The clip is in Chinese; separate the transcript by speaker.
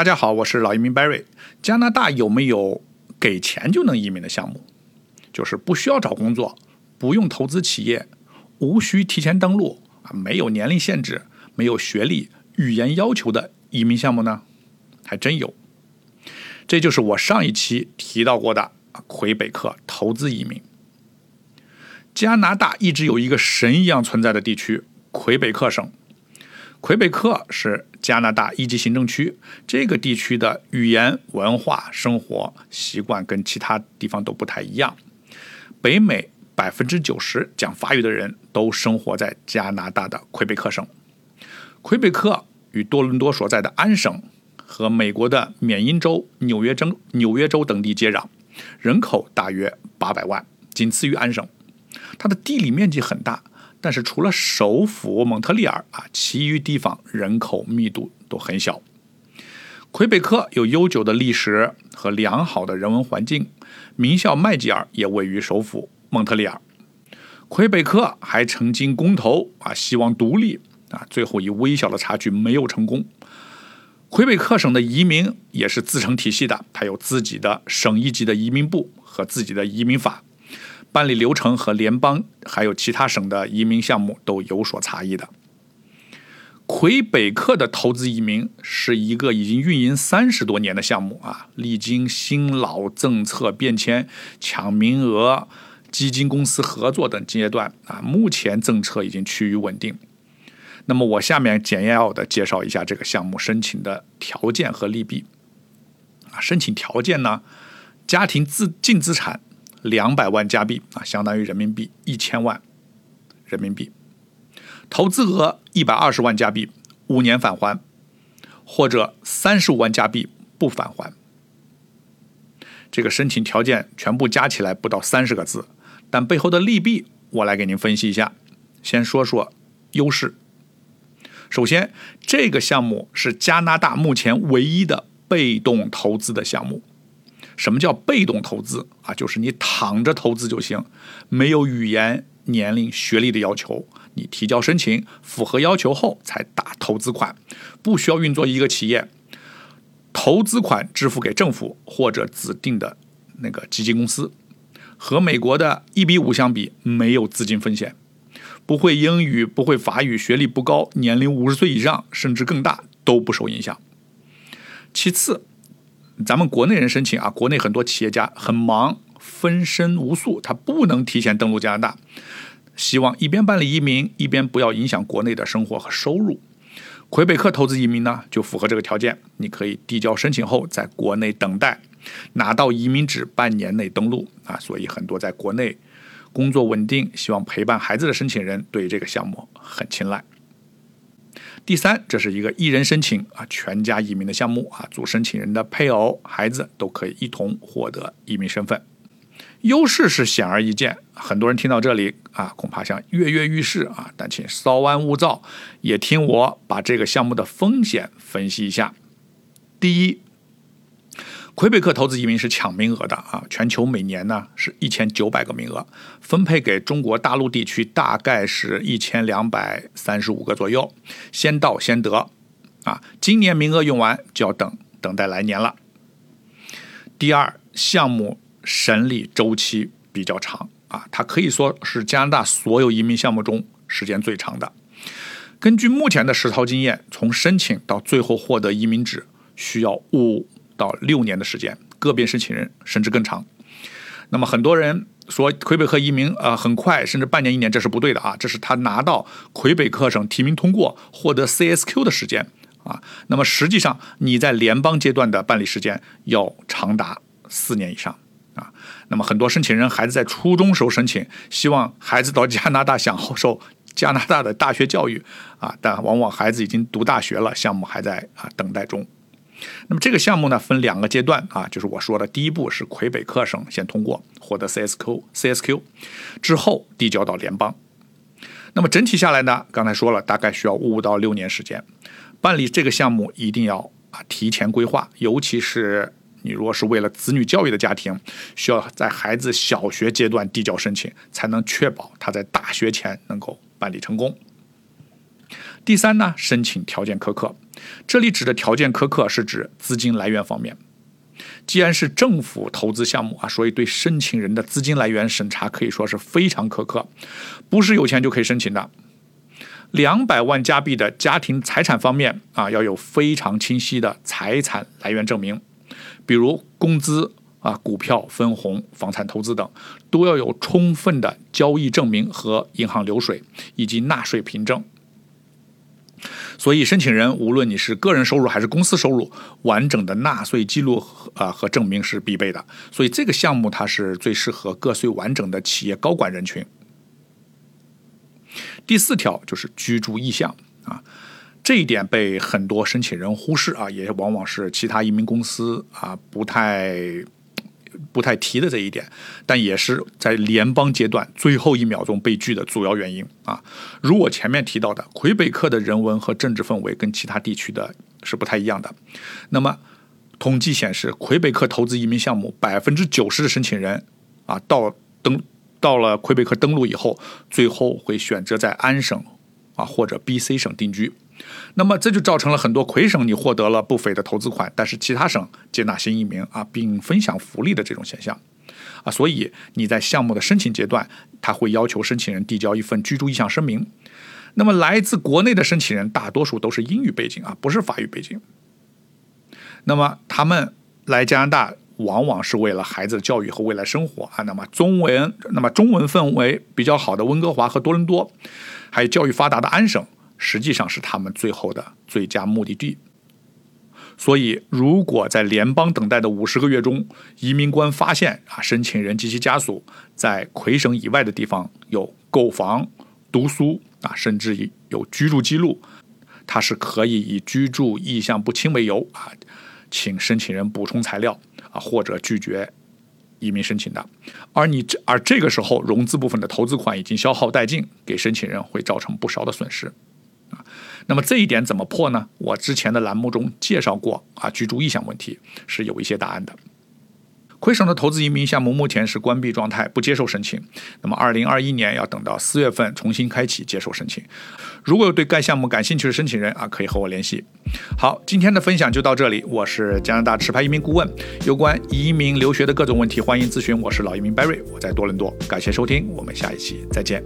Speaker 1: 大家好，我是老移民 Barry。加拿大有没有给钱就能移民的项目？就是不需要找工作，不用投资企业，无需提前登录啊，没有年龄限制，没有学历、语言要求的移民项目呢？还真有。这就是我上一期提到过的魁北克投资移民。加拿大一直有一个神一样存在的地区——魁北克省。魁北克是加拿大一级行政区，这个地区的语言、文化、生活习惯跟其他地方都不太一样。北美百分之九十讲法语的人都生活在加拿大的魁北克省。魁北克与多伦多所在的安省和美国的缅因州、纽约州、纽约州等地接壤，人口大约八百万，仅次于安省。它的地理面积很大。但是除了首府蒙特利尔啊，其余地方人口密度都很小。魁北克有悠久的历史和良好的人文环境，名校麦吉尔也位于首府蒙特利尔。魁北克还曾经公投啊，希望独立啊，最后以微小的差距没有成功。魁北克省的移民也是自成体系的，它有自己的省一级的移民部和自己的移民法。办理流程和联邦还有其他省的移民项目都有所差异的。魁北克的投资移民是一个已经运营三十多年的项目啊，历经新老政策变迁、抢名额、基金公司合作等阶段啊，目前政策已经趋于稳定。那么我下面简要的介绍一下这个项目申请的条件和利弊啊。申请条件呢，家庭资净资产。两百万加币啊，相当于人民币一千万人民币。投资额一百二十万加币，五年返还，或者三十五万加币不返还。这个申请条件全部加起来不到三十个字，但背后的利弊我来给您分析一下。先说说优势。首先，这个项目是加拿大目前唯一的被动投资的项目。什么叫被动投资啊？就是你躺着投资就行，没有语言、年龄、学历的要求。你提交申请，符合要求后才打投资款，不需要运作一个企业。投资款支付给政府或者指定的那个基金公司。和美国的一比五相比，没有资金风险。不会英语、不会法语、学历不高、年龄五十岁以上甚至更大都不受影响。其次。咱们国内人申请啊，国内很多企业家很忙，分身无数，他不能提前登陆加拿大。希望一边办理移民，一边不要影响国内的生活和收入。魁北克投资移民呢，就符合这个条件。你可以递交申请后，在国内等待，拿到移民纸，半年内登陆啊。所以很多在国内工作稳定、希望陪伴孩子的申请人，对这个项目很青睐。第三，这是一个一人申请啊，全家移民的项目啊，主申请人的配偶、孩子都可以一同获得移民身份。优势是显而易见，很多人听到这里啊，恐怕想跃跃欲试啊，但请稍安勿躁，也听我把这个项目的风险分析一下。第一。魁北克投资移民是抢名额的啊，全球每年呢是一千九百个名额，分配给中国大陆地区大概是一千两百三十五个左右，先到先得啊。今年名额用完就要等等待来年了。第二，项目审理周期比较长啊，它可以说是加拿大所有移民项目中时间最长的。根据目前的实操经验，从申请到最后获得移民纸需要五。到六年的时间，个别申请人甚至更长。那么很多人说魁北克移民呃很快，甚至半年一年，这是不对的啊！这是他拿到魁北克省提名通过，获得 CSQ 的时间啊。那么实际上你在联邦阶段的办理时间要长达四年以上啊。那么很多申请人孩子在初中时候申请，希望孩子到加拿大享受加拿大的大学教育啊，但往往孩子已经读大学了，项目还在啊等待中。那么这个项目呢，分两个阶段啊，就是我说的第一步是魁北克省先通过获得 CSQ，CSQ 之后递交到联邦。那么整体下来呢，刚才说了，大概需要五到六年时间办理这个项目，一定要啊提前规划，尤其是你如果是为了子女教育的家庭，需要在孩子小学阶段递交申请，才能确保他在大学前能够办理成功。第三呢，申请条件苛刻，这里指的条件苛刻是指资金来源方面。既然是政府投资项目啊，所以对申请人的资金来源审查可以说是非常苛刻，不是有钱就可以申请的。两百万加币的家庭财产方面啊，要有非常清晰的财产来源证明，比如工资啊、股票分红、房产投资等，都要有充分的交易证明和银行流水以及纳税凭证。所以，申请人无论你是个人收入还是公司收入，完整的纳税记录啊和证明是必备的。所以，这个项目它是最适合个税完整的企业高管人群。第四条就是居住意向啊，这一点被很多申请人忽视啊，也往往是其他移民公司啊不太。不太提的这一点，但也是在联邦阶段最后一秒钟被拒的主要原因啊。如我前面提到的，魁北克的人文和政治氛围跟其他地区的是不太一样的。那么，统计显示，魁北克投资移民项目百分之九十的申请人啊，到登到了魁北克登陆以后，最后会选择在安省啊或者 B.C 省定居。那么这就造成了很多魁省你获得了不菲的投资款，但是其他省接纳新移民啊，并分享福利的这种现象，啊，所以你在项目的申请阶段，他会要求申请人递交一份居住意向声明。那么来自国内的申请人大多数都是英语背景啊，不是法语背景。那么他们来加拿大往往是为了孩子的教育和未来生活啊。那么中文，那么中文氛围比较好的温哥华和多伦多，还有教育发达的安省。实际上是他们最后的最佳目的地。所以，如果在联邦等待的五十个月中，移民官发现啊，申请人及其家属在魁省以外的地方有购房、读书啊，甚至有居住记录，他是可以以居住意向不清为由啊，请申请人补充材料啊，或者拒绝移民申请的。而你这而这个时候，融资部分的投资款已经消耗殆尽，给申请人会造成不少的损失。啊，那么这一点怎么破呢？我之前的栏目中介绍过啊，居住意向问题是有一些答案的。魁省的投资移民项目目前是关闭状态，不接受申请。那么，二零二一年要等到四月份重新开启接受申请。如果有对该项目感兴趣的申请人啊，可以和我联系。好，今天的分享就到这里。我是加拿大持牌移民顾问，有关移民留学的各种问题，欢迎咨询。我是老移民 Barry，我在多伦多。感谢收听，我们下一期再见。